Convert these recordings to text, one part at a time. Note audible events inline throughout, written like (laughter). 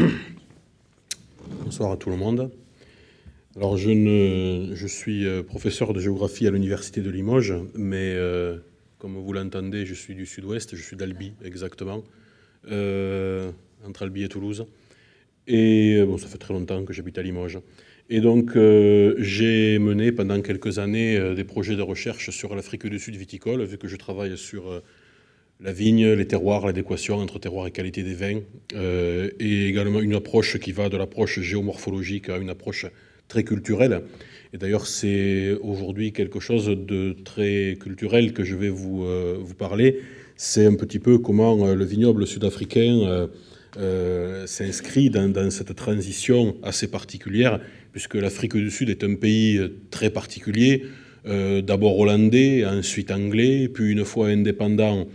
(clears throat) Bonsoir à tout le monde. Alors, je, suis euh, professeur de géographie à l'Université de Limoges, mais euh, comme vous l'entendez, je suis du sud-ouest, je suis d'Albi exactement, euh, entre Albi et Toulouse. Et bon, ça fait très longtemps que j'habite à Limoges. Et donc, j'ai mené pendant quelques années des projets de recherche sur l'Afrique du Sud viticole, vu que je travaille sur la vigne, les terroirs, l'adéquation entre terroir et qualité des vins, euh, et également une approche qui va de l'approche géomorphologique à une approche très culturelle. Et d'ailleurs, c'est aujourd'hui quelque chose de très culturel que je vais vous, euh, vous parler. C'est un petit peu comment euh, le vignoble sud-africain s'inscrit dans, dans, cette transition assez particulière, puisque l'Afrique du Sud est un pays très particulier, d'abord hollandais, ensuite anglais, puis une fois indépendant,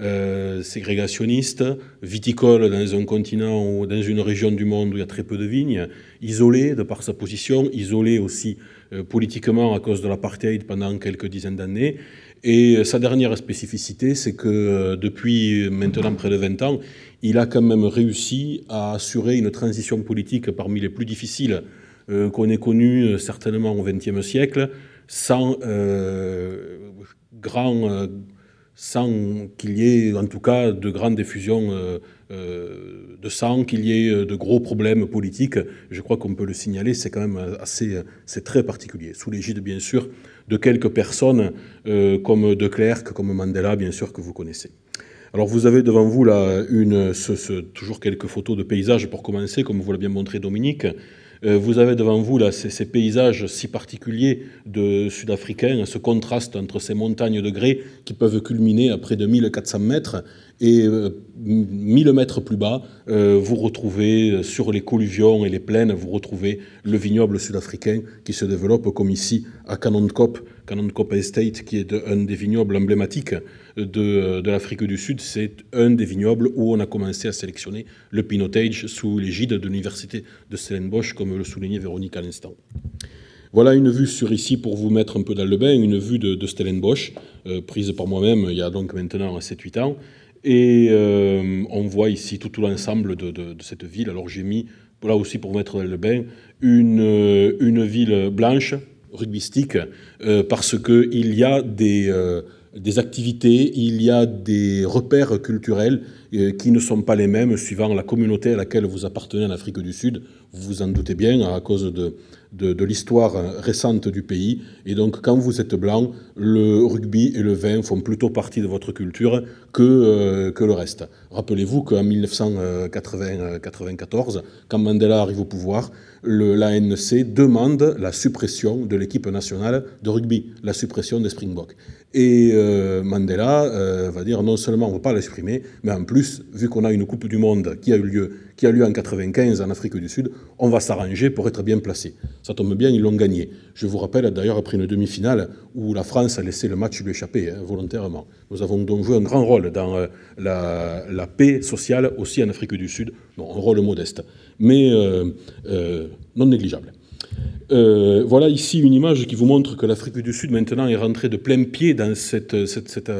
euh, ségrégationniste, viticole dans un continent ou dans une région du monde où il y a très peu de vignes, isolé de par sa position, isolé aussi euh, politiquement à cause de l'apartheid pendant quelques dizaines d'années. Et sa dernière spécificité, c'est que euh, depuis maintenant près de 20 ans, il a quand même réussi à assurer une transition politique parmi les plus difficiles qu'on ait connues certainement au XXe siècle, sans grand sans qu'il y ait en tout cas de grandes diffusions euh, euh, de sang, qu'il y ait euh, de gros problèmes politiques. Je crois qu'on peut le signaler, c'est quand même assez, c'est très particulier, sous l'égide bien sûr de quelques personnes comme De Klerk, comme Mandela, bien sûr que vous connaissez. Alors vous avez devant vous là une, toujours quelques photos de paysages pour commencer, comme vous l'a bien montré Dominique. Euh, vous avez devant vous là, ces, paysages si particuliers de Sud-Africains, ce contraste entre ces montagnes de grès qui peuvent culminer à près de 1400 mètres et 1000 euh, mètres plus bas, euh, vous retrouvez sur les colluvions et les plaines, vous retrouvez le vignoble sud-africain qui se développe comme ici à Canoncope, Canoncope Estate, qui est un des vignobles emblématiques de, de l'Afrique du Sud. C'est un des vignobles où on a commencé à sélectionner le Pinotage sous l'égide de l'université de Stellenbosch, comme le soulignait Véronique à l'instant. Voilà une vue sur ici pour vous mettre un peu dans le bain, une vue de, Stellenbosch, euh, prise par moi-même il y a donc maintenant 7-8 ans. Et euh, on voit ici tout l'ensemble de, cette ville. Alors j'ai mis, là aussi pour mettre dans le bain, une, une ville blanche, rugbystique, euh, parce qu'il y a des des activités, il y a des repères culturels euh, qui ne sont pas les mêmes suivant la communauté à laquelle vous appartenez en Afrique du Sud. Vous vous en doutez bien à cause de, de, l'histoire récente du pays. Et donc, quand vous êtes blanc, le rugby et le vin font plutôt partie de votre culture que, euh, que le reste. Rappelez-vous qu'en 1994, quand Mandela arrive au pouvoir, l'ANC demande la suppression de l'équipe nationale de rugby, la suppression des Springboks. Et euh, Mandela euh, va dire non seulement on ne va pas la supprimer, mais en plus, vu qu'on a une Coupe du Monde qui a eu lieu, qui a lieu en 95 en Afrique du Sud, on va s'arranger pour être bien placé. Ça tombe bien, ils l'ont gagné. Je vous rappelle d'ailleurs après une demi-finale où la France a laissé le match lui échapper hein, volontairement. Nous avons donc joué un grand rôle dans euh, la, paix sociale aussi en Afrique du Sud, un rôle modeste, mais non négligeable. Euh, voilà ici une image qui vous montre que l'Afrique du Sud maintenant est rentrée de plein pied dans cette, cette, cette,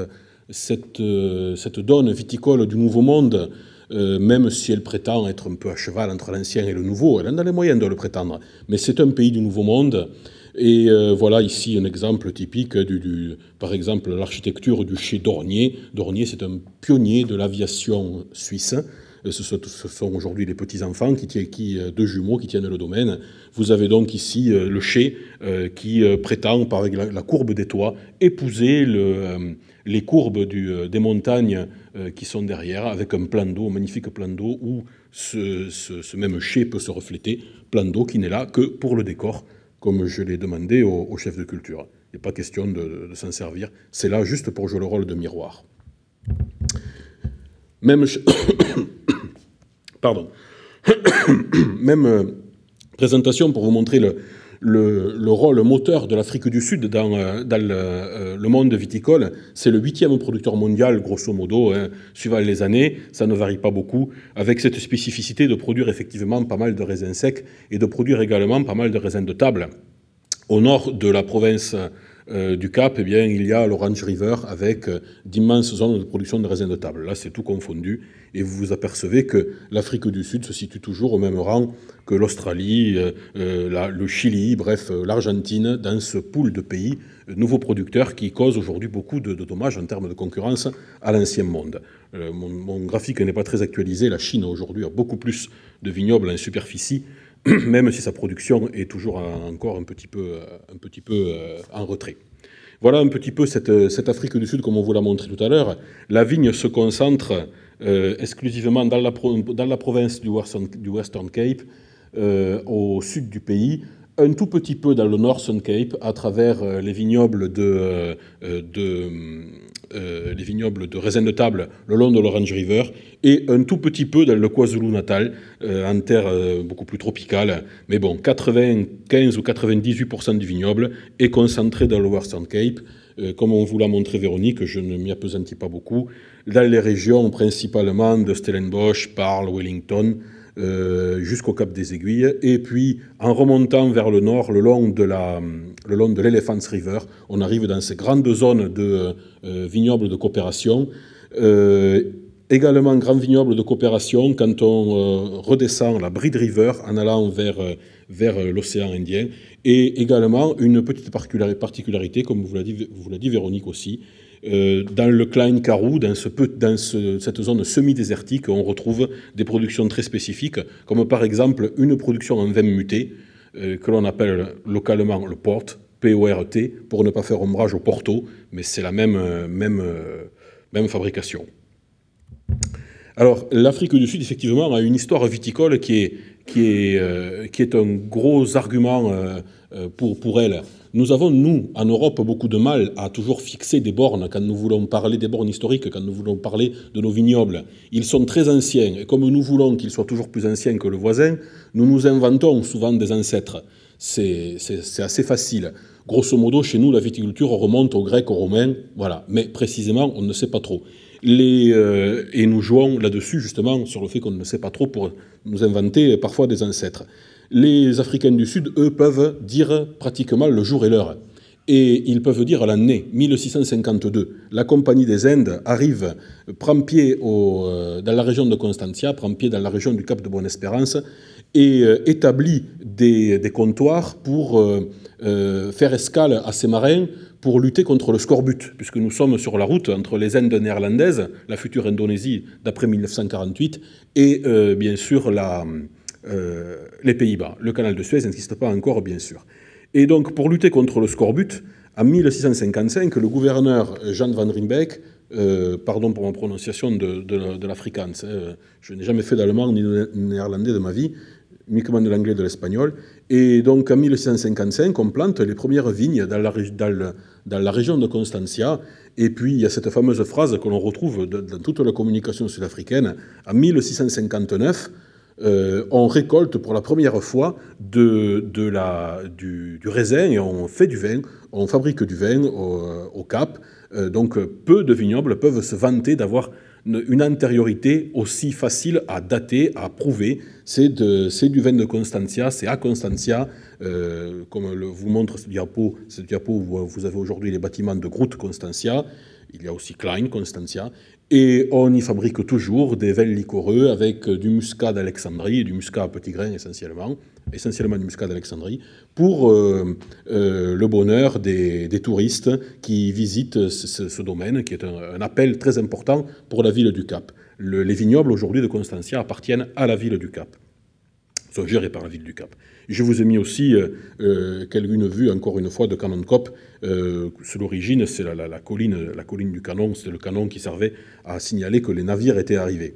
cette, donne viticole du Nouveau Monde, euh, même si elle prétend être un peu à cheval entre l'ancien et le nouveau. Elle en a les moyens de le prétendre. Mais c'est un pays du Nouveau Monde. Et euh, voilà ici un exemple typique, du, par exemple, l'architecture du chez Dornier. Dornier, c'est un pionnier de l'aviation suisse. Euh, ce sont, aujourd'hui les petits-enfants, qui, qui, deux jumeaux qui tiennent le domaine. Vous avez donc ici le chai qui prétend, par la, courbe des toits, épouser le, les courbes des montagnes qui sont derrière, avec un plan d'eau, un magnifique plan d'eau, où ce, même chai peut se refléter, plan d'eau qui n'est là que pour le décor, comme je l'ai demandé au, chef de culture. Il n'est pas question de, de s'en servir, c'est là juste pour jouer le rôle de miroir. Même, (coughs) pardon, (coughs) même euh, présentation pour vous montrer le, le, rôle moteur de l'Afrique du Sud dans, euh, euh, le, monde viticole. C'est le huitième producteur mondial, grosso modo, hein, suivant les années. Ça ne varie pas beaucoup, avec cette spécificité de produire effectivement pas mal de raisins secs et de produire également pas mal de raisins de table. Au nord de la province du Cap, eh bien, il y a l'Orange River avec d'immenses zones de production de raisins de table. Là, c'est tout confondu. Et vous vous apercevez que l'Afrique du Sud se situe toujours au même rang que l'Australie, le Chili, bref, l'Argentine, dans ce pool de pays nouveaux producteurs qui causent aujourd'hui beaucoup de, dommages en termes de concurrence à l'ancien monde. Euh, mon, graphique n'est pas très actualisé. La Chine aujourd'hui a beaucoup plus de vignobles en superficie, (clears throat) même si sa production est toujours encore un petit peu, un petit peu euh, en retrait. Voilà un petit peu cette, cette, Afrique du Sud, comme on vous l'a montré tout à l'heure. La vigne se concentre euh, exclusivement dans la, dans la, province du Western, du Western Cape, au sud du pays, un tout petit peu dans le Northern Cape à travers euh, les vignobles de, euh, de euh, les vignobles de de table le long de l'Orange River et un tout petit peu dans le KwaZulu-Natal en terre beaucoup plus tropicale. Mais bon, 95 ou 98% du vignoble est concentré dans le Western Cape. comme on vous l'a montré Véronique, je ne m'y appesantis pas beaucoup, dans les régions principalement de Stellenbosch, Parle, Wellington, jusqu'au Cap des Aiguilles, et puis en remontant vers le nord, le long de l'Elephants River, on arrive dans ces grandes zones de euh, vignobles de coopération. Euh, également grand vignoble de coopération quand on redescend la Bride River en allant vers, vers l'océan Indien, et également une petite particularité, comme vous l'a dit, vous dit Véronique aussi, euh, dans le Klein Karoo, dans, ce, dans cette zone semi-désertique, on retrouve des productions très spécifiques, comme par exemple une production en vin muté, euh, que l'on appelle localement le port, P-O-R-T, pour ne pas faire ombrage au Porto, mais c'est la même, même fabrication. Alors, l'Afrique du Sud, effectivement, a une histoire viticole qui est, qui est, euh, qui est un gros argument pour, pour elle. Nous avons, nous, en Europe, beaucoup de mal à toujours fixer des bornes quand nous voulons parler des bornes historiques, quand nous voulons parler de nos vignobles. Ils sont très anciens, et comme nous voulons qu'ils soient toujours plus anciens que le voisin, nous nous inventons souvent des ancêtres. C'est assez facile. Grosso modo, chez nous, la viticulture remonte aux Grecs, aux Romains, voilà. Mais précisément, on ne sait pas trop. Euh, et nous jouons là-dessus, justement, sur le fait qu'on ne sait pas trop pour nous inventer parfois des ancêtres les Africains du Sud, eux, peuvent dire pratiquement le jour et l'heure. Et ils peuvent dire l'année 1652. La Compagnie des Indes arrive, prend pied euh, dans la région de Constantia, prend pied dans la région du Cap de Bonne-Espérance et euh, établit des, comptoirs pour faire escale à ces marins pour lutter contre le scorbut, puisque nous sommes sur la route entre les Indes néerlandaises, la future Indonésie d'après 1948, et bien sûr euh, les Pays-Bas. Le canal de Suez n'existe pas encore, bien sûr. Et donc, pour lutter contre le scorbut, en 1655, le gouverneur Jean van Riebeeck, euh, pardon pour ma prononciation de, de, l'afrikaans, hein, je n'ai jamais fait d'allemand ni de néerlandais de ma vie, uniquement de l'anglais et de l'espagnol. Et donc en 1655, on plante les premières vignes dans la, région de Constantia. Et puis il y a cette fameuse phrase que l'on retrouve dans toute la communication sud-africaine. En 1659, euh, on récolte pour la première fois du, raisin et on fait du vin, on fabrique du vin au, Cap. Euh, donc peu de vignobles peuvent se vanter d'avoir une, antériorité aussi facile à dater, à prouver. C'est du vin de Constantia, c'est à Constantia, euh, comme vous montre ce diapo, diapo où vous avez aujourd'hui les bâtiments de Groot Constantia. Il y a aussi Klein, Constantia. Et on y fabrique toujours des vins liquoreux avec du muscat d'Alexandrie, du muscat à petits grains essentiellement, essentiellement du muscat d'Alexandrie, pour euh, euh, le bonheur des, touristes qui visitent ce, domaine, qui est un, appel très important pour la ville du Cap. les vignobles aujourd'hui de Constantia appartiennent à la ville du Cap, sont gérés par la ville du Cap. Je vous ai mis aussi euh, euh, une vue, encore une fois, de Canon Cop. Euh, l'origine, c'est la, colline, la colline du canon. C'est le canon qui servait à signaler que les navires étaient arrivés.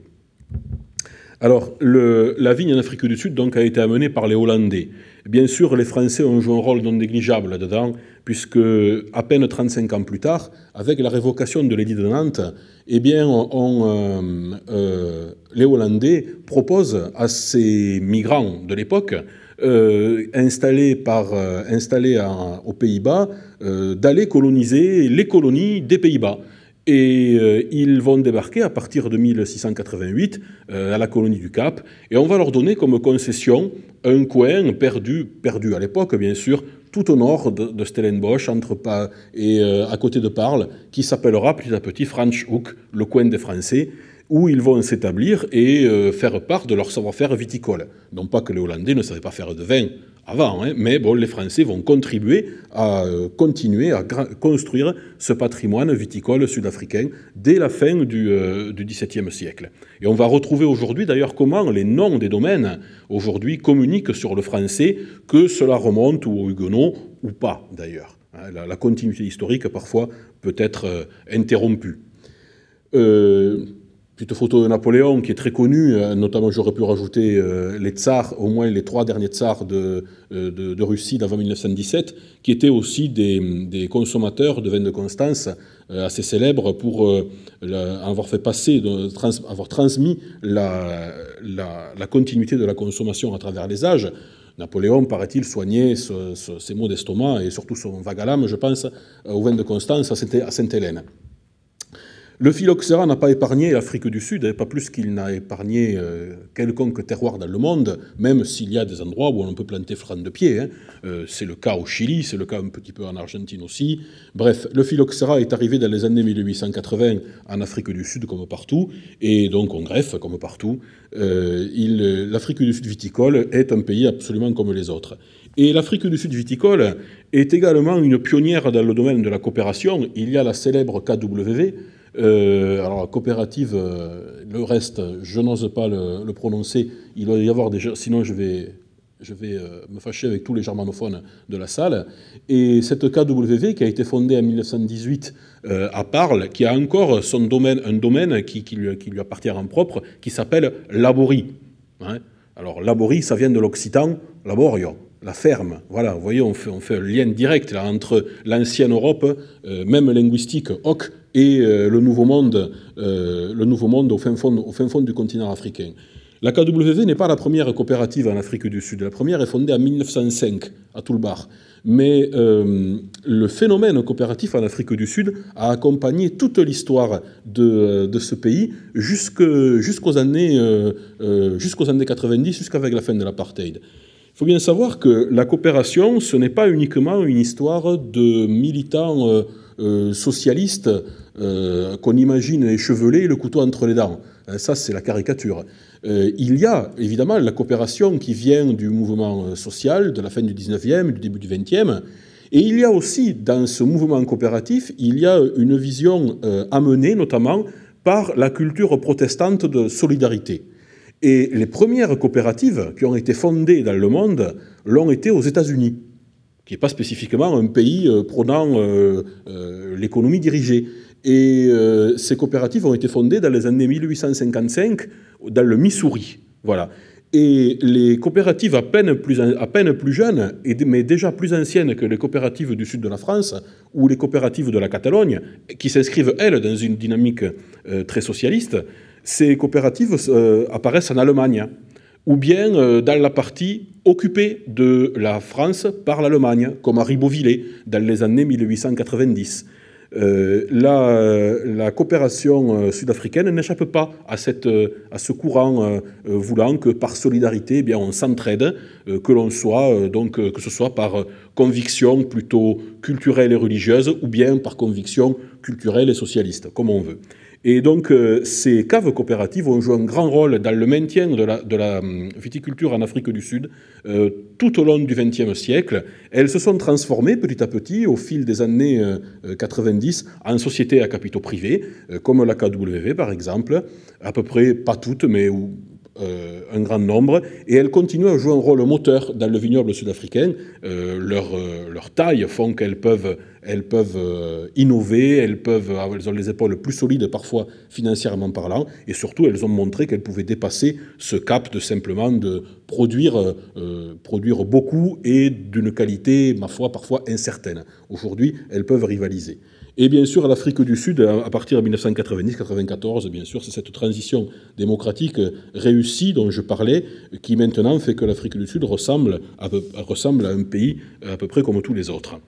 Alors, la vigne en Afrique du Sud a été amenée par les Hollandais. Bien sûr, les Français ont joué un rôle non négligeable là-dedans, puisque à peine 35 ans plus tard, avec la révocation de l'édit de Nantes, eh bien, euh, euh, les Hollandais proposent à ces migrants de l'époque euh, installés aux Pays-Bas d'aller coloniser les colonies des Pays-Bas. Et euh, ils vont débarquer à partir de 1688 euh, à la colonie du Cap, et on va leur donner comme concession un coin perdu, perdu à l'époque bien sûr, tout au nord de, Stellenbosch, entre et euh, à côté de Parle, qui s'appellera petit à petit Franschhoek, le coin des Français, où ils vont s'établir et faire part de leur savoir-faire viticole. Non pas que les Hollandais ne savaient pas faire de vin avant, hein, mais bon, les Français vont contribuer à euh, continuer à construire ce patrimoine viticole sud-africain dès la fin du, euh, XVIIe siècle. Et on va retrouver aujourd'hui d'ailleurs comment les noms des domaines aujourd'hui communiquent sur le français, que cela remonte aux Huguenots ou pas d'ailleurs. Hein. La, continuité historique parfois peut être euh, interrompue petite photo de Napoléon qui est très connue, euh, notamment j'aurais pu rajouter euh, les tsars, au moins les trois derniers tsars de, euh, de, Russie d'avant 1917, qui étaient aussi des, consommateurs de vin de Constance assez célèbres pour avoir fait passer, avoir transmis la, la, continuité de la consommation à travers les âges. Napoléon, paraît-il, soignait ses maux d'estomac et surtout son l'âme, je pense, au vin de Constance à Sainte-Hélène. Le phylloxéra n'a pas épargné l'Afrique du Sud, hein, pas plus qu'il n'a épargné euh, quelconque terroir dans le monde, même s'il y a des endroits où on peut planter fran de pied. Hein. Euh, c'est le cas au Chili, c'est le cas un petit peu en Argentine aussi. Bref, le phylloxéra est arrivé dans les années 1880 en Afrique du Sud comme partout, et donc en Greffe comme partout. Euh, L'Afrique du Sud viticole est un pays absolument comme les autres. Et l'Afrique du Sud viticole est également une pionnière dans le domaine de la coopération. Il y a la célèbre KWV, euh, alors, coopérative, euh, le reste, je n'ose pas le, prononcer. Il doit y avoir déjà, sinon je vais, je vais euh, me fâcher avec tous les germanophones de la salle. Et cette KWV, qui a été fondée en 1918 à Parle, qui a encore son domaine, un domaine qui, lui, lui, appartient en propre, qui s'appelle Laborie. Hein. alors, Laborie, ça vient de l'occitan laborio la ferme. Voilà, vous voyez, on fait, on fait un lien direct là, entre l'ancienne Europe, même linguistique, hoc, et euh, le Nouveau Monde, euh, le Nouveau Monde au fin, fond, du continent africain. La KW n'est pas la première coopérative en Afrique du Sud. La première est fondée en 1905 à Toulbar. Mais euh, le phénomène coopératif en Afrique du Sud a accompagné toute l'histoire de, ce pays jusqu'aux années, jusqu'aux années 90, jusqu'avec la fin de l'apartheid. Il faut bien savoir que la coopération, ce n'est pas uniquement une histoire de militants euh, socialiste euh, qu'on imagine échevelé, le couteau entre les dents. Euh, ça, c'est la caricature. il y a évidemment la coopération qui vient du mouvement social de la fin du 19e, du début du 20e. Et il y a aussi, dans ce mouvement coopératif, il y a une vision amenée notamment par la culture protestante de solidarité. Et les premières coopératives qui ont été fondées dans le monde l'ont été aux États-Unis qui n'est pas spécifiquement un pays euh, prônant euh, euh, l'économie dirigée. Et ces coopératives ont été fondées dans les années 1855 dans le Missouri. Voilà. Et les coopératives à peine plus, à peine plus jeunes, mais déjà plus anciennes que les coopératives du sud de la France ou les coopératives de la Catalogne, qui s'inscrivent, elles, dans une dynamique très socialiste, ces coopératives apparaissent en Allemagne ou bien euh, dans la partie occupée de la France par l'Allemagne, comme à Ribeauvillé dans les années 1890. Euh, la, coopération euh, sud-africaine n'échappe pas à, ce courant voulant que par solidarité, eh bien, on s'entraide, que l'on soit donc que ce soit par conviction plutôt culturelle et religieuse, ou bien par conviction culturelle et socialiste, comme on veut. Et donc, euh, ces caves coopératives ont joué un grand rôle dans le maintien de la, hum, viticulture en Afrique du Sud euh, tout au long du XXe siècle. Elles se sont transformées petit à petit au fil des années 90 euh, en sociétés à capitaux privés, comme la KW par exemple, à peu près pas toutes, mais euh, un grand nombre, et elles continuent à jouer un rôle moteur dans le vignoble sud-africain. Euh, leur, euh, leur, taille font qu'elles peuvent, innover, elles, peuvent, elles ont les épaules plus solides parfois financièrement parlant, et surtout elles ont montré qu'elles pouvaient dépasser ce cap de simplement de produire, produire beaucoup et d'une qualité, ma foi, parfois incertaine. Aujourd'hui, elles peuvent rivaliser. Et bien sûr, l'Afrique du Sud, à partir de 1990-94, bien sûr, c'est cette transition démocratique réussie dont je parlais, qui maintenant fait que l'Afrique du Sud ressemble à, à un pays à peu près comme tous les autres.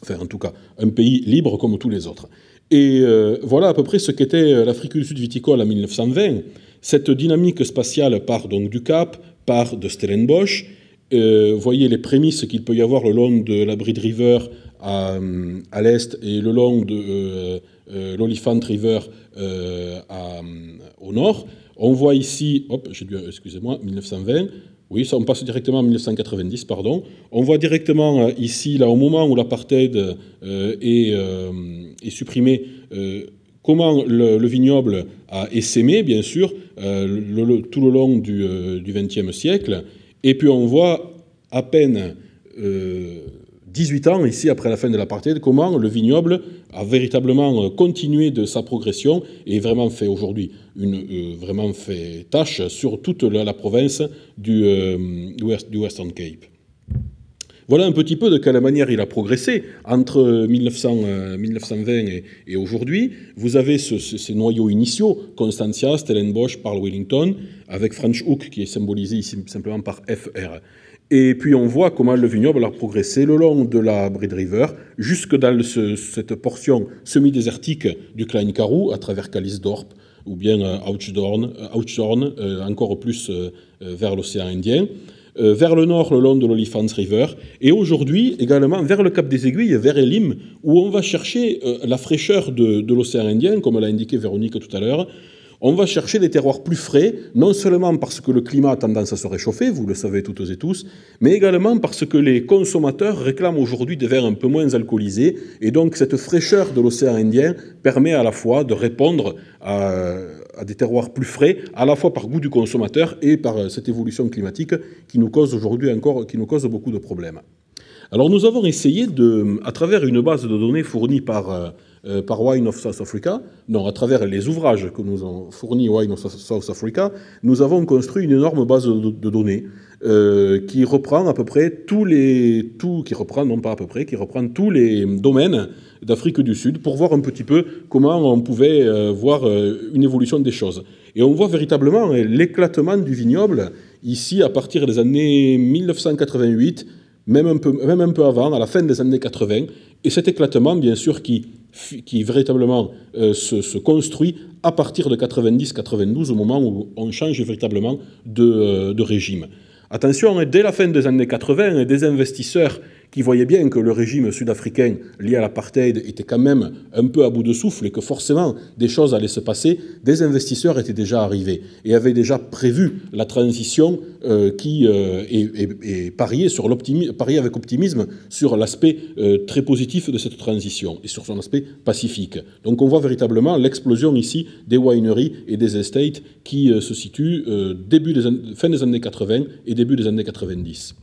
Enfin, en tout cas, un pays libre comme tous les autres. Et voilà à peu près ce qu'était l'Afrique du Sud viticole en 1920. Cette dynamique spatiale part donc du Cap, part de Stellenbosch. Vous voyez les prémices qu'il peut y avoir le long de la Bride River à, à l'est et le long de l'Oliphant River au nord. On voit ici, excusez-moi, 1920. Oui, ça, on passe directement en 1990, pardon. On voit directement euh, ici, là, au moment où l'apartheid euh, euh, est, supprimé, comment le, vignoble a essaimé, bien sûr, tout le long du XXe siècle. Et puis on voit à peine 18 ans, ici, après la fin de l'apartheid, comment le vignoble a véritablement continué de sa progression et vraiment fait aujourd'hui une euh, vraiment fait tâche sur toute la, province du, euh, du, Western Cape. Voilà un petit peu de quelle manière il a progressé entre 1900, 1920 euh, et, aujourd'hui. Vous avez ces noyaux initiaux, Constantia, Stellenbosch, Parle Wellington, avec French Hook qui est symbolisé ici simplement par FR. Et puis on voit comment le vignoble a progressé le long de la Bride River, jusque dans cette portion semi-désertique du Klein Karoo, à travers Kalisdorp, ou bien Ouchdorn, euh, euh, encore plus euh, vers l'océan Indien, vers le nord le long de l'Oliphant River, et aujourd'hui également vers le Cap des Aiguilles, vers Elim, où on va chercher la fraîcheur de, de l'océan Indien, comme l'a indiqué Véronique tout à l'heure, on va chercher des terroirs plus frais, non seulement parce que le climat a tendance à se réchauffer, vous le savez toutes et tous, mais également parce que les consommateurs réclament aujourd'hui des verres un peu moins alcoolisés, et donc cette fraîcheur de l'océan Indien permet à la fois de répondre à, des terroirs plus frais, à la fois par goût du consommateur et par cette évolution climatique qui nous cause aujourd'hui encore, qui nous cause beaucoup de problèmes. Alors nous avons essayé de, à travers une base de données fournie par euh, euh, par Wine of South Africa, non, à travers les ouvrages que nous ont fournis Wine of South Africa, nous avons construit une énorme base de, données euh, qui reprend à peu près tous les, qui reprend non pas à peu près, qui reprend tous les domaines d'Afrique du Sud pour voir un petit peu comment on pouvait euh, voir une évolution des choses. Et on voit véritablement l'éclatement du vignoble ici à partir des années 1988, même un peu, même un peu avant, à la fin des années 80, et cet éclatement, bien sûr, qui qui véritablement euh, se, construit à partir de 90-92, au moment où on change véritablement euh, de régime. Attention, dès la fin des années 80, des investisseurs qui voyaient bien que le régime sud-africain lié à l'apartheid était quand même un peu à bout de souffle et que forcément des choses allaient se passer, des investisseurs étaient déjà arrivés et avaient déjà prévu la transition euh, qui euh, et, parier avec optimisme sur l'aspect euh, très positif de cette transition et sur son aspect pacifique. Donc on voit véritablement l'explosion ici des wineries et des estates qui se situent fin des années 80 et début des années 90.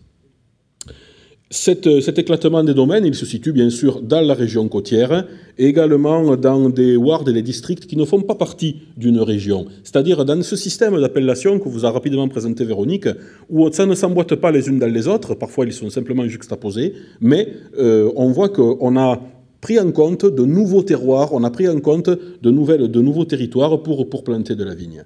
Euh, cet éclatement des domaines, il se situe bien sûr dans la région côtière, et également dans des wards et des districts qui ne font pas partie d'une région. C'est-à-dire dans ce système d'appellation que vous a rapidement présenté Véronique, où ça ne s'emboîte pas les unes dans les autres, parfois ils sont simplement juxtaposés, mais euh, on voit qu'on a pris en compte de nouveaux terroirs, on a pris en compte de, nouveaux territoires pour planter de la vigne.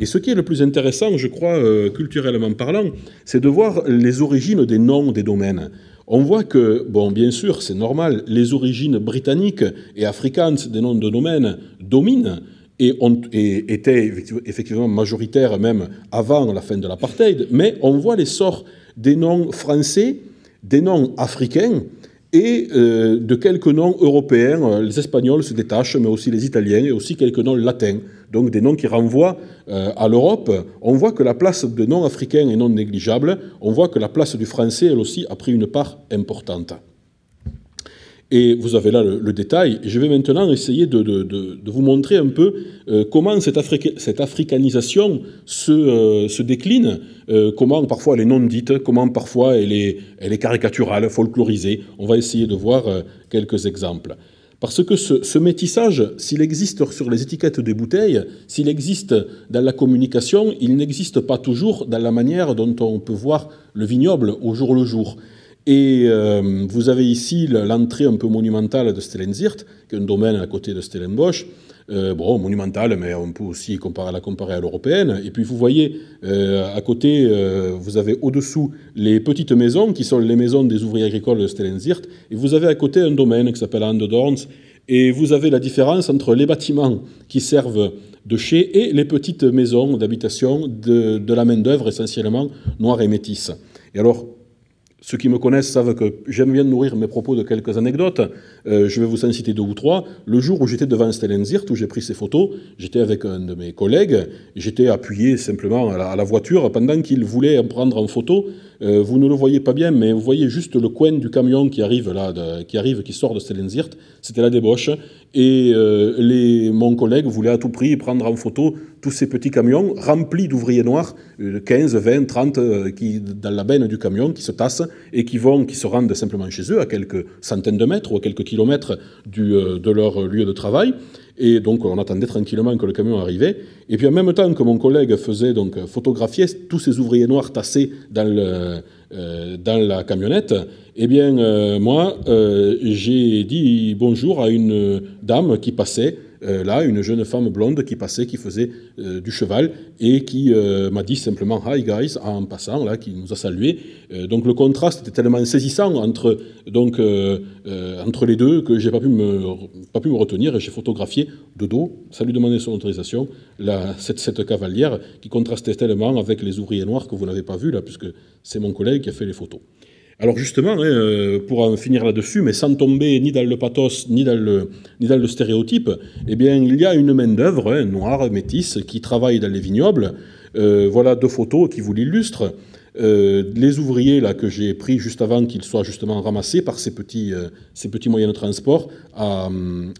Et ce qui est le plus intéressant, je crois, euh, culturellement parlant, c'est de voir les origines des noms des domaines. On voit que, bien sûr, c'est normal, les origines britanniques et africaines des noms de domaines dominent et, et étaient effectivement majoritaires même avant la fin de l'apartheid, mais on voit l'essor des noms français, des noms africains, et euh, de quelques noms européens. Les Espagnols se détachent, mais aussi les Italiens, et aussi quelques noms latins, donc des noms qui renvoient euh, à l'Europe. On voit que la place des noms africains est non négligeable, on voit que la place du français, elle aussi, a pris une part importante. Et vous avez là le, détail. je vais maintenant essayer de, vous montrer un peu euh, comment cette, cette africanisation se, euh, décline, euh, comment parfois elle est non dite, comment parfois elle est, elle est caricaturale, folklorisée. On va essayer de voir quelques exemples. Parce que ce métissage, s'il existe sur les étiquettes des bouteilles, s'il existe dans la communication, il n'existe pas toujours dans la manière dont on peut voir le vignoble au jour le jour. Et euh, vous avez ici l'entrée un peu monumentale de Stellenzirt, qui est un domaine à côté de Stellenbosch. Euh, bon, monumentale, mais on peut aussi la comparer à l'européenne. Et puis vous voyez, euh, à côté, vous avez au-dessous les petites maisons, qui sont les maisons des ouvriers agricoles de Stellenzirt. Et vous avez à côté un domaine qui s'appelle Andedorns, Et vous avez la différence entre les bâtiments qui servent de chez et les petites maisons d'habitation de, de, la main-d'œuvre essentiellement noire et métisse. Et alors, ceux qui me connaissent savent que j'aime bien nourrir mes propos de quelques anecdotes. Euh, je vais vous en citer deux ou trois. Le jour où j'étais devant Stellenzirt, où j'ai pris ces photos, j'étais avec un de mes collègues. J'étais appuyé simplement à la, voiture pendant qu'il voulait prendre en photo. Euh, vous ne le voyez pas bien, mais vous voyez juste le coin du camion qui arrive là, qui arrive, qui sort de Stellenzirt. C'était la débauche. Et euh, mon collègue voulait à tout prix prendre en photo tous ces petits camions remplis d'ouvriers noirs, 15, 20, 30, qui, dans la benne du camion, qui se tassent et qui vont, qui se rendent simplement chez eux, à quelques centaines de mètres ou à quelques kilomètres du, euh, de leur lieu de travail. Et donc, on attendait tranquillement que le camion arrivait. Et puis, en même temps que mon collègue faisait donc photographier tous ces ouvriers noirs tassés dans, le, euh, dans la camionnette, eh bien, euh, moi, j'ai dit bonjour à une dame qui passait là, une jeune femme blonde qui passait, qui faisait euh, du cheval et qui euh, m'a dit simplement Hi guys en passant, là, qui nous a salués. donc le contraste était tellement saisissant entre, donc, entre les deux que j'ai pas pu me pas pu me retenir et j'ai photographié de dos, sans lui demander son autorisation, cette, cette cavalière qui contrastait tellement avec les ouvriers noirs que vous n'avez pas vu là, puisque c'est mon collègue qui a fait les photos. Alors justement, hein, euh, pour en finir là-dessus, mais sans tomber ni dans le pathos ni dans le, stéréotype, eh bien, il y a une main-d'œuvre hein, noire, métisse, qui travaille dans les vignobles. Euh, voilà deux photos qui vous l'illustrent. Euh, les ouvriers là, que j'ai pris juste avant qu'ils soient justement ramassés par ces petits, moyens de transport à,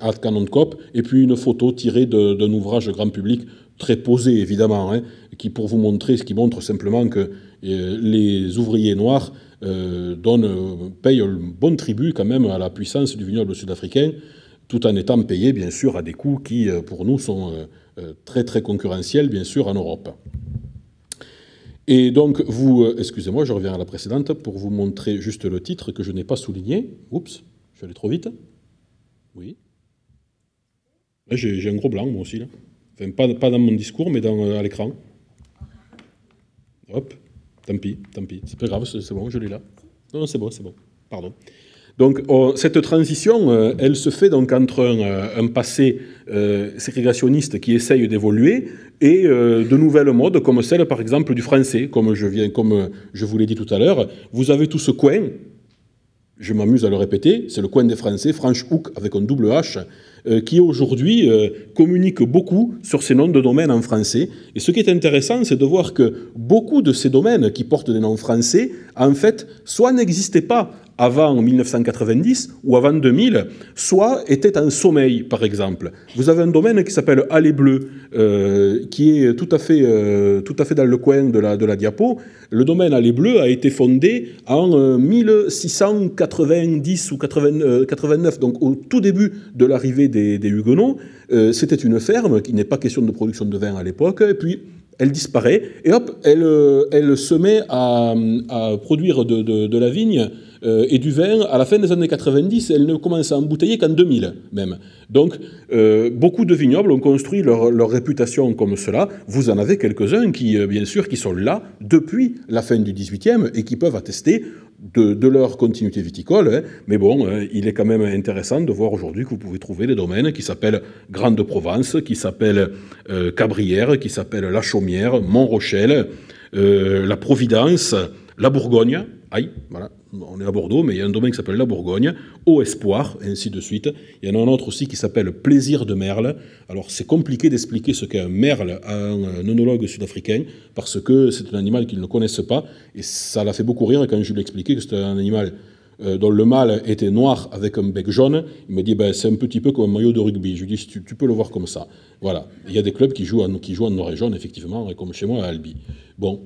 à Canon Cop, et puis une photo tirée d'un ouvrage grand public, très posé évidemment, hein, qui pour vous montrer, ce qui montre simplement que les ouvriers noirs donne, euh, paye un bon tribut quand même à la puissance du vignoble sud-africain, tout en étant payé bien sûr à des coûts qui euh, pour nous sont très très concurrentiels bien sûr en Europe. Et donc vous, excusez-moi, je reviens à la précédente pour vous montrer juste le titre que je n'ai pas souligné. Oups, je suis allé trop vite. Oui. J'ai un gros blanc moi aussi là. Enfin, pas, pas dans mon discours, mais dans, à l'écran. Hop. Tant pis, tant pis. C'est pas grave, c'est bon, je l'ai là. Non, c'est bon, c'est bon. Pardon. Donc oh, cette transition, euh, elle se fait donc entre un, euh, passé euh, ségrégationniste qui essaye d'évoluer et de nouvelles modes comme celle par exemple du français, comme je, viens, comme je vous l'ai dit tout à l'heure. Vous avez tout ce coin, je m'amuse à le répéter, c'est le coin des Français, Franche Hook avec un double H, euh, qui aujourd'hui euh, communique beaucoup sur ces noms de domaines en français. Et ce qui est intéressant, c'est de voir que beaucoup de ces domaines qui portent des noms français, en fait, soit n'existaient pas avant 1990 ou avant 2000, soit était en sommeil, par exemple. Vous avez un domaine qui s'appelle Allée Bleue, euh, qui est tout à, fait, euh, tout à fait dans le coin de la, de la diapo. Le domaine Allée Bleue a été fondé en 1690 euh, ou 89, donc au tout début de l'arrivée des, Huguenots. C'était une ferme, qui n'est pas question de production de vin à l'époque, et puis elle disparaît, et hop, elle, elle se met à, à produire de, de la vigne euh, et du vin, à la fin des années 90, elle ne commence à embouteiller qu'en 2000 même. Donc, euh, beaucoup de vignobles ont construit leur, réputation comme cela. Vous en avez quelques-uns qui, euh, bien sûr, qui sont là depuis la fin du 18e et qui peuvent attester de, leur continuité viticole. Hein. Mais bon, il est quand même intéressant de voir aujourd'hui que vous pouvez trouver des domaines qui s'appellent Grande Provence, qui s'appellent Cabrières, qui s'appellent La Chaumière, Mont-Rochelle, la Providence, la Bourgogne. Aïe, voilà, on est à Bordeaux, mais il y a un domaine qui s'appelle la Bourgogne, Au Espoir, et ainsi de suite. Il y en a un autre aussi qui s'appelle Plaisir de Merle. Alors c'est compliqué d'expliquer ce qu'est un merle à un onologue sud-africain, parce que c'est un animal qu'ils ne connaissent pas, et ça l'a fait beaucoup rire quand je lui ai expliqué que c'était un animal euh, dont le mâle était noir avec un bec jaune. Il me dit ben, c'est un petit peu comme un maillot de rugby. Je lui dis tu, tu peux le voir comme ça. Voilà. Il y a des clubs qui jouent en, qui jouent en noir et jaune, effectivement, comme chez moi à Albi. Bon.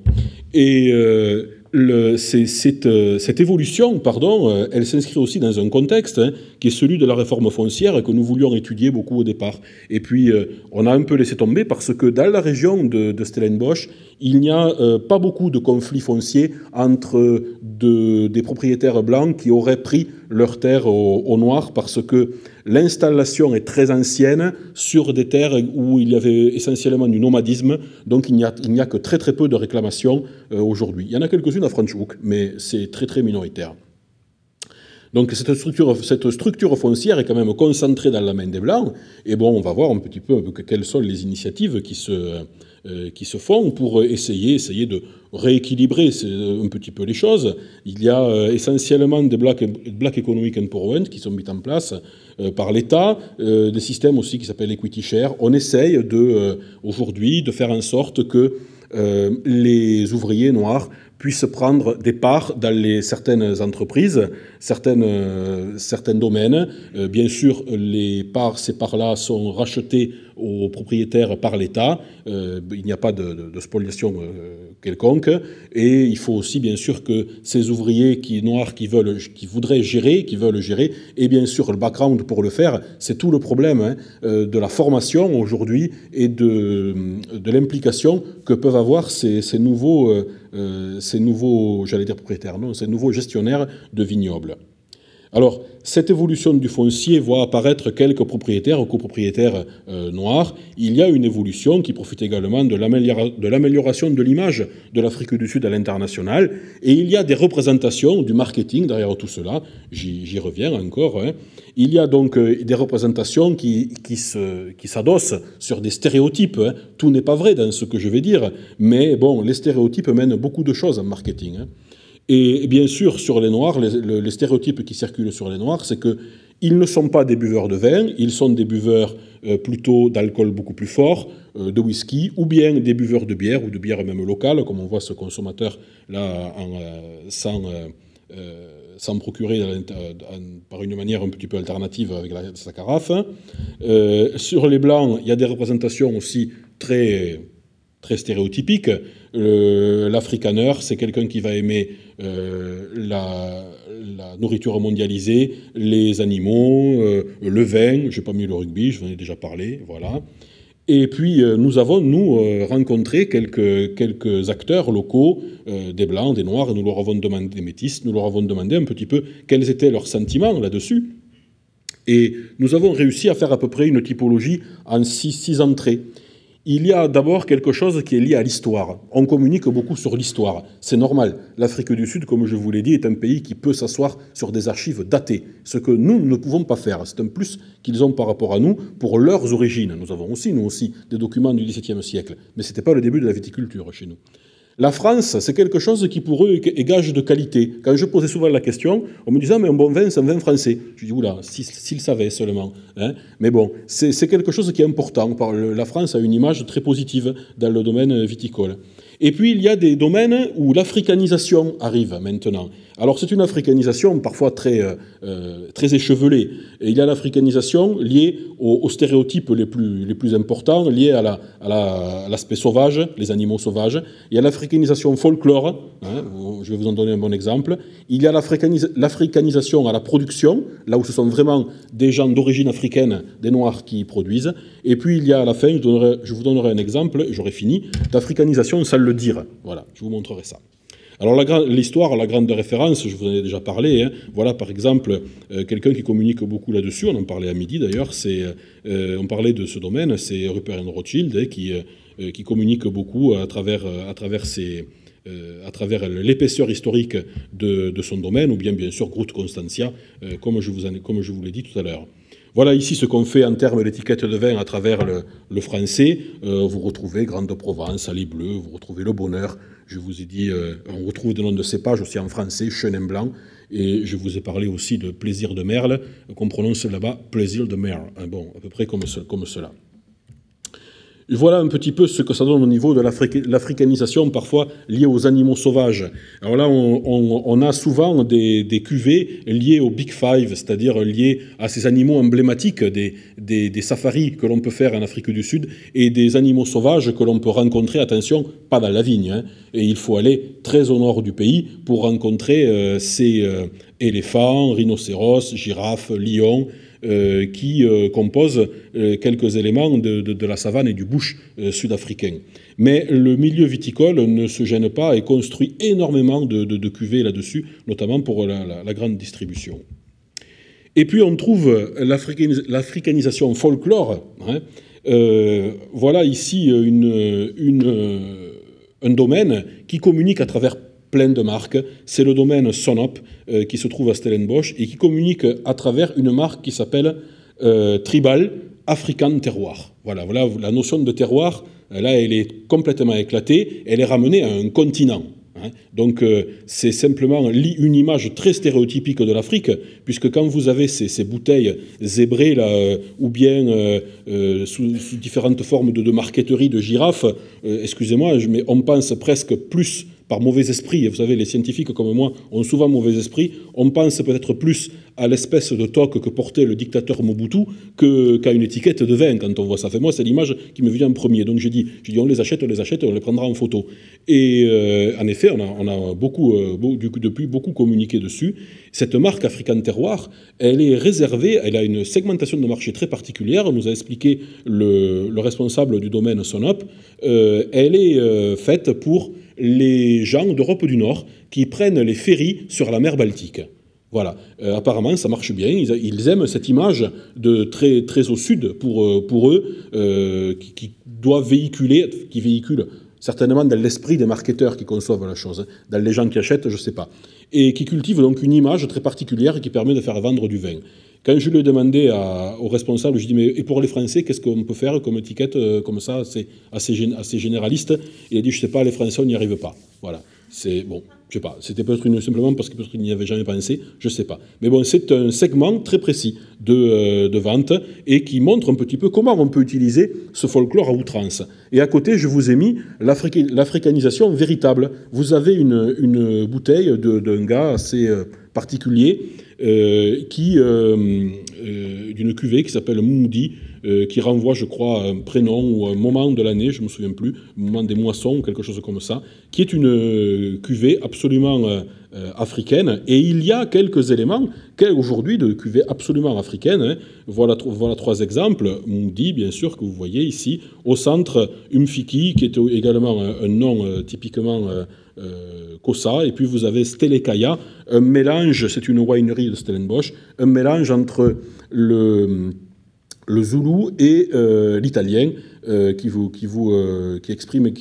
Et euh, euh, cette, évolution, pardon, euh, elle s'inscrit aussi dans un contexte hein, qui est celui de la réforme foncière que nous voulions étudier beaucoup au départ. Et puis, euh, on a un peu laissé tomber parce que dans la région de, Stellenbosch, il n'y a pas beaucoup de conflits fonciers entre de, des propriétaires blancs qui auraient pris leurs terres au, au noir parce que L'installation est très ancienne sur des terres où il y avait essentiellement du nomadisme, donc il n'y a, que très très peu de réclamations euh, aujourd'hui. Il y en a quelques-unes à Franschhoek, mais c'est très très minoritaire. Donc cette structure, foncière est quand même concentrée dans la main des Blancs. Et bon, on va voir un petit peu quelles sont les initiatives qui se, qui se font pour essayer, essayer de rééquilibrer un petit peu les choses. Il y a euh, essentiellement des Black, Black Economic Empowerment qui sont mis en place euh, par l'État, des systèmes aussi qui s'appellent Equity Share. On essaye aujourd'hui de faire en sorte que les ouvriers noirs puissent prendre des parts dans les, certaines entreprises, certaines, euh, certains domaines. Euh, bien sûr, les parts, ces parts-là sont rachetées aux propriétaires par l'État. Euh, il n'y a pas de, spoliation quelconque. Et il faut aussi, bien sûr, que ces ouvriers qui, noirs qui, veulent, qui voudraient gérer, qui veulent gérer, et bien sûr le background pour le faire. C'est tout le problème hein, de la formation aujourd'hui et de, de l'implication que peuvent avoir ces, ces nouveaux euh, ces nouveaux, j'allais dire propriétaires, non, ces nouveaux gestionnaires de vignobles. Alors, cette évolution du foncier voit apparaître quelques propriétaires ou copropriétaires euh, noirs. Il y a une évolution qui profite également de l'amélioration de l'image de l'Afrique du Sud à l'international. Et il y a des représentations du marketing derrière tout cela. J'y reviens encore. Hein. Il y a donc euh, des représentations qui, qui s'adossent sur des stéréotypes. Hein. Tout n'est pas vrai dans ce que je vais dire. Mais bon, les stéréotypes mènent beaucoup de choses en marketing. Hein. Et bien sûr, sur les Noirs, les, stéréotypes qui circulent sur les Noirs, c'est qu'ils ne sont pas des buveurs de vin, ils sont des buveurs euh, plutôt d'alcool beaucoup plus fort, euh, de whisky, ou bien des buveurs de bière, ou de bière même locale, comme on voit ce consommateur-là euh, sans, sans, procurer par une manière un petit peu alternative avec sa carafe. sur les Blancs, il y a des représentations aussi très très stéréotypique. Euh, L'Afrikaner, c'est quelqu'un qui va aimer euh, la, nourriture mondialisée, les animaux, euh, le vin. Je n'ai pas mis le rugby, je vous en ai déjà parlé. Voilà. Et puis, nous avons, nous, rencontré quelques, quelques acteurs locaux, des Blancs, des Noirs, et nous leur avons demandé, des Métis, nous leur avons demandé un petit peu quels étaient leurs sentiments là-dessus. Et nous avons réussi à faire à peu près une typologie en six entrées il y a d'abord quelque chose qui est lié à l'histoire. On communique beaucoup sur l'histoire. C'est normal. L'Afrique du Sud, comme je vous l'ai dit, est un pays qui peut s'asseoir sur des archives datées. Ce que nous ne pouvons pas faire. C'est un plus qu'ils ont par rapport à nous pour leurs origines. Nous avons aussi, nous aussi, des documents du XVIIe siècle. Mais ce n'était pas le début de la viticulture chez nous. La France, c'est quelque chose qui pour eux est gage de qualité. Quand je posais souvent la question, on me disait mais un bon vin, c'est un vin français. Je dis oula, s'ils savaient seulement. Hein. Mais bon, c'est quelque chose qui est important. La France a une image très positive dans le domaine viticole. Et puis il y a des domaines où l'africanisation arrive maintenant. Alors c'est une africanisation parfois très, euh, euh, très échevelée. Il y a l'africanisation liée aux, stéréotypes les plus, les plus importants, liés à, la, à l'aspect sauvage, les animaux sauvages. Il y a l'africanisation folklore, hein, je vais vous en donner un bon exemple. Il y a l'africanisation à la production, là où ce sont vraiment des gens d'origine africaine, des Noirs qui produisent. Et puis il y a à la fin, je, je vous donnerai un exemple, j'aurai fini, d'africanisation sans le dire. Voilà, je vous montrerai ça. Alors l'histoire, la, grande référence, je vous en ai déjà parlé. Hein. Voilà par exemple euh, quelqu'un qui communique beaucoup là-dessus. On en parlait à midi d'ailleurs. Euh, on parlait de ce domaine. C'est Rupert Rothschild hein, qui, euh, qui communique beaucoup à travers, l'épaisseur historique de, son domaine, ou bien bien sûr Groot Constantia, comme je vous l'ai dit tout à l'heure. Voilà ici ce qu'on fait en termes d'étiquette de vin à travers le, français. vous retrouvez Grande Provence, Ali Bleu, vous retrouvez Le Bonheur, je vous ai dit, euh, on retrouve des noms de cépages aussi en français, chenin blanc, et je vous ai parlé aussi de plaisir de merle, qu'on prononce là-bas plaisir de merle, hein, bon, à peu près comme cela. Voilà un petit peu ce que ça donne au niveau de l'africanisation, parfois liée aux animaux sauvages. Alors là, on, a souvent des, cuvées liées au Big Five, c'est-à-dire liées à ces animaux emblématiques des, des, safaris que l'on peut faire en Afrique du Sud et des animaux sauvages que l'on peut rencontrer, attention, pas dans la vigne. Hein. et il faut aller très au nord du pays pour rencontrer euh, ces euh, éléphants, rhinocéros, girafes, lions, euh, qui euh, composent euh, quelques éléments de, la savane et du bush sud-africain. Mais le milieu viticole ne se gêne pas et construit énormément de, cuvées là-dessus, notamment pour la, grande distribution. Et puis on trouve l'africanisation folklore. Hein. voilà ici un domaine qui communique à travers plein de marques. C'est le domaine Sonop qui se trouve à Stellenbosch et qui communique à travers une marque qui s'appelle Tribal African Terroir. Voilà, voilà, la notion de terroir, là, elle est complètement éclatée. Elle est ramenée à un continent. Hein. Donc euh, c'est simplement une image très stéréotypique de l'Afrique, puisque quand vous avez ces, bouteilles zébrées là, euh, ou bien euh, sous, différentes formes de, de marqueterie de girafes, excusez-moi, mais on pense presque plus par mauvais esprit, et vous savez, les scientifiques comme moi ont souvent mauvais esprit, on pense peut-être plus à l'espèce de toque que portait le dictateur Mobutu qu'à une étiquette de vin quand on voit ça. Moi, c'est l'image qui me vient en premier. Donc j'ai dit, dit, on les achète, on les achète, on les prendra en photo. Et euh, en effet, on a, beaucoup, euh, depuis beaucoup communiqué dessus. Cette marque African Terroir, elle est réservée, elle a une segmentation de marché très particulière. Nous a expliqué le, le responsable du domaine Sonop. Euh, elle est faite pour les gens d'Europe du Nord qui prennent les ferries sur la mer Baltique. Voilà. Euh, apparemment, ça marche bien. Ils, aiment cette image de très, très au sud pour, euh, pour eux, euh, qui, doit véhiculer, qui véhicule certainement dans l'esprit des marketeurs qui conçoivent la chose, dans les gens qui achètent, je ne sais pas, et qui cultivent donc une image très particulière qui permet de faire vendre du vin. Quand je lui ai demandé au responsable, je lui ai dit, mais et pour les Français, qu'est-ce qu'on peut faire comme étiquette comme ça, assez, assez généraliste? Il a dit, je ne sais pas, les Français, on n'y arrive pas. Voilà. C'est bon, je sais pas. C'était peut-être simplement parce qu'il n'y avait jamais pensé, je sais pas. Mais bon, c'est un segment très précis de, euh, de, vente et qui montre un petit peu comment on peut utiliser ce folklore à outrance. Et à côté, je vous ai mis l'africanisation véritable. Vous avez une, bouteille d'un gars assez euh, particulier euh, qui d'une cuvée qui s'appelle Moudi euh, qui renvoie, je crois, à un prénom ou à un moment de l'année, je ne me souviens plus, moment des moissons ou quelque chose comme ça, qui est une euh, cuvée absolument euh, africaine. Et il y a quelques éléments aujourd'hui de cuvée absolument africaine. Hein. Voilà, trois exemples. Moudi, bien sûr, que vous voyez ici. Au centre, Umfiki, qui est également un, nom typiquement Kosa, et puis vous avez Stelekaya, un mélange, c'est une winery de Stellenbosch, un mélange entre le le zoulou et euh, l'italien, euh, qui, vous, qui, vous, euh, qui, exprime, est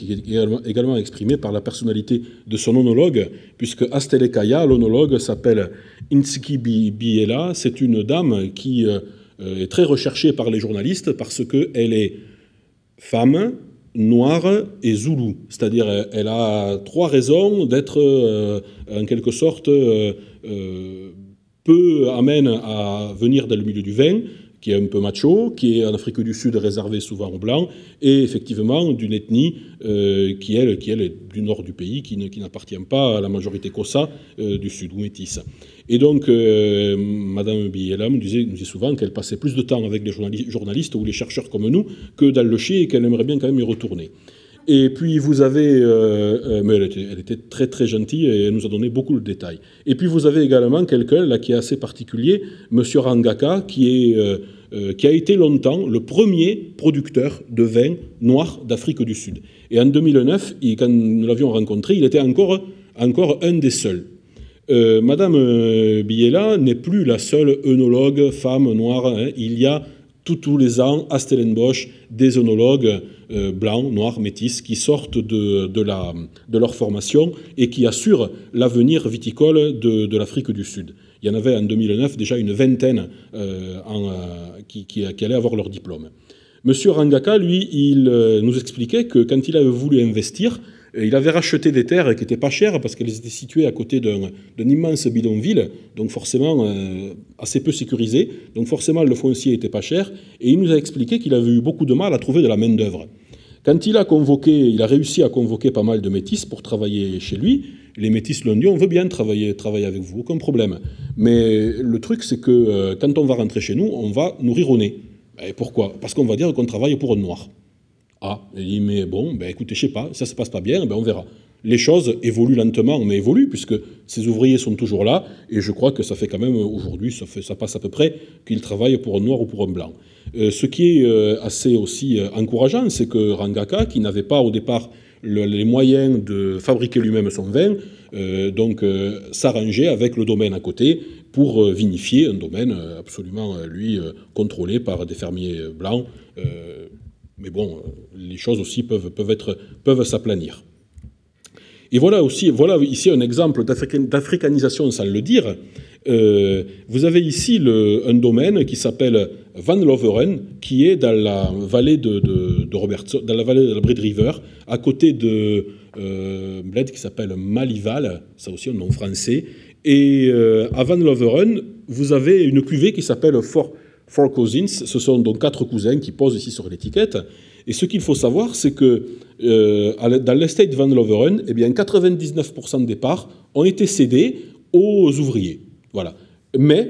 également, exprimé par la personnalité de son onologue, puisque Astelekaya, l'onologue, s'appelle Insiki Biela. C'est une dame qui est très recherchée par les journalistes parce qu'elle est femme, noire et zoulou. C'est-à-dire, elle a trois raisons d'être, en quelque sorte, peu amène à venir dans le milieu du vin qui est un peu macho, qui est en Afrique du Sud réservé souvent aux Blancs, et effectivement d'une ethnie euh, qui, elle, qui est du nord du pays, qui, n'appartient pas à la majorité Kossa euh, du Sud, ou métisse. Et donc, euh, Madame nous disait, nous disait souvent qu'elle passait plus de temps avec les journalistes ou les chercheurs comme nous que dans le chien et qu'elle aimerait bien quand même y retourner. Et puis vous avez, mais elle était, elle était, très très gentille et elle nous a donné beaucoup de détails. Et puis vous avez également quelqu'un là qui est assez particulier, Monsieur Rangaka, qui est euh, qui a été longtemps le premier producteur de vin noir d'Afrique du Sud. Et en 2009, quand nous l'avions rencontré, il était encore, encore un des seuls. Euh, Madame euh, Biella n'est plus la seule œnologue femme noire. Hein. Il y a tous les ans à Stellenbosch des œnologues blancs, noirs, métis qui sortent de, leur formation et qui assurent l'avenir viticole de, l'Afrique du Sud. Il y en avait en 2009 déjà une vingtaine euh, euh, qui, allaient avoir leur diplôme. Monsieur Rangaka, lui, il euh, nous expliquait que quand il avait voulu investir, il avait racheté des terres qui n'étaient pas chères parce qu'elles étaient situées à côté d'un immense bidonville, donc forcément assez peu sécurisé, donc forcément le foncier n'était pas cher, et il nous a expliqué qu'il avait eu beaucoup de mal à trouver de la main-d'œuvre. Quand il a convoqué, il a réussi à convoquer pas mal de métis pour travailler chez lui, les métis l'ont dit, on veut bien travailler, avec vous, aucun problème. Mais le truc, c'est que euh, quand on va rentrer chez nous, on va nourrir au nez. Et pourquoi? Parce qu'on va dire qu'on travaille pour un noir. Ah, il dit, mais bon, ben écoutez, je sais pas, ça se passe pas bien, ben on verra. Les choses évoluent lentement, mais évoluent, puisque ces ouvriers sont toujours là, et je crois que ça fait quand même, aujourd'hui, ça, passe à peu près qu'ils travaillent pour un noir ou pour un blanc. Euh, ce qui est euh, assez aussi encourageant, c'est que Rangaka, qui n'avait pas au départ les moyens de fabriquer lui-même son vin, euh, donc euh, s'arranger avec le domaine à côté pour euh, vinifier un domaine absolument, lui, contrôlé par des fermiers blancs. Mais bon, les choses aussi peuvent, s'aplanir. Et voilà aussi, voilà ici un exemple d'africanisation sans le dire. Euh, vous avez ici un domaine qui s'appelle Van Loveren, qui est dans la vallée de, de, dans la vallée de la River, à côté de euh, bled qui s'appelle Malival, ça aussi un nom français. Et euh, à Van Loveren, vous avez une cuvée qui s'appelle Four, Four Cousins. Ce sont donc quatre cousins qui posent ici sur l'étiquette. Et ce qu'il faut savoir, c'est que euh, dans l'estate Van Loveren, eh bien 99% des parts ont été cédées aux ouvriers. Voilà. Mais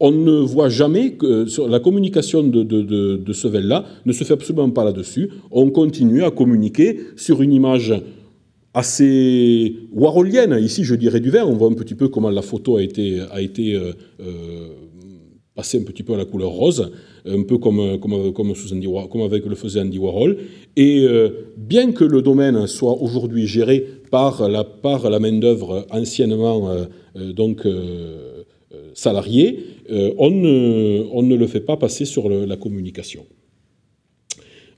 on ne voit jamais que sur la communication de, de, de, ce vel-là ne se fait absolument pas là-dessus. On continue à communiquer sur une image assez warholienne. Ici, je dirais du vert. On voit un petit peu comment la photo a été, a été euh, euh, passée un petit peu à la couleur rose, un peu comme, comme, comme, avec le faisait Andy Warhol. Et euh, bien que le domaine soit aujourd'hui géré par la, par la main-d'œuvre anciennement donc, salariée, on ne, on, ne, le fait pas passer sur la communication.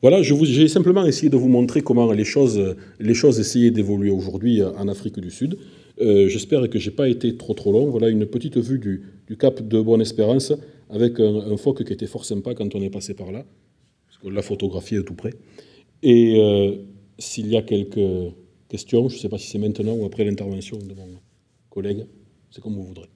Voilà, j'ai simplement essayé de vous montrer comment les choses, les choses essayaient d'évoluer aujourd'hui en Afrique du Sud. Euh, j'espère que je n'ai pas été trop trop long. Voilà une petite vue du, cap de Bonne-Espérance avec un, phoque qui était fort sympa quand on est passé par là, parce qu'on l'a photographié tout près. Et euh, s'il y a quelques questions, je ne sais pas si c'est maintenant ou après l'intervention de mon collègue, c'est comme vous voudrez.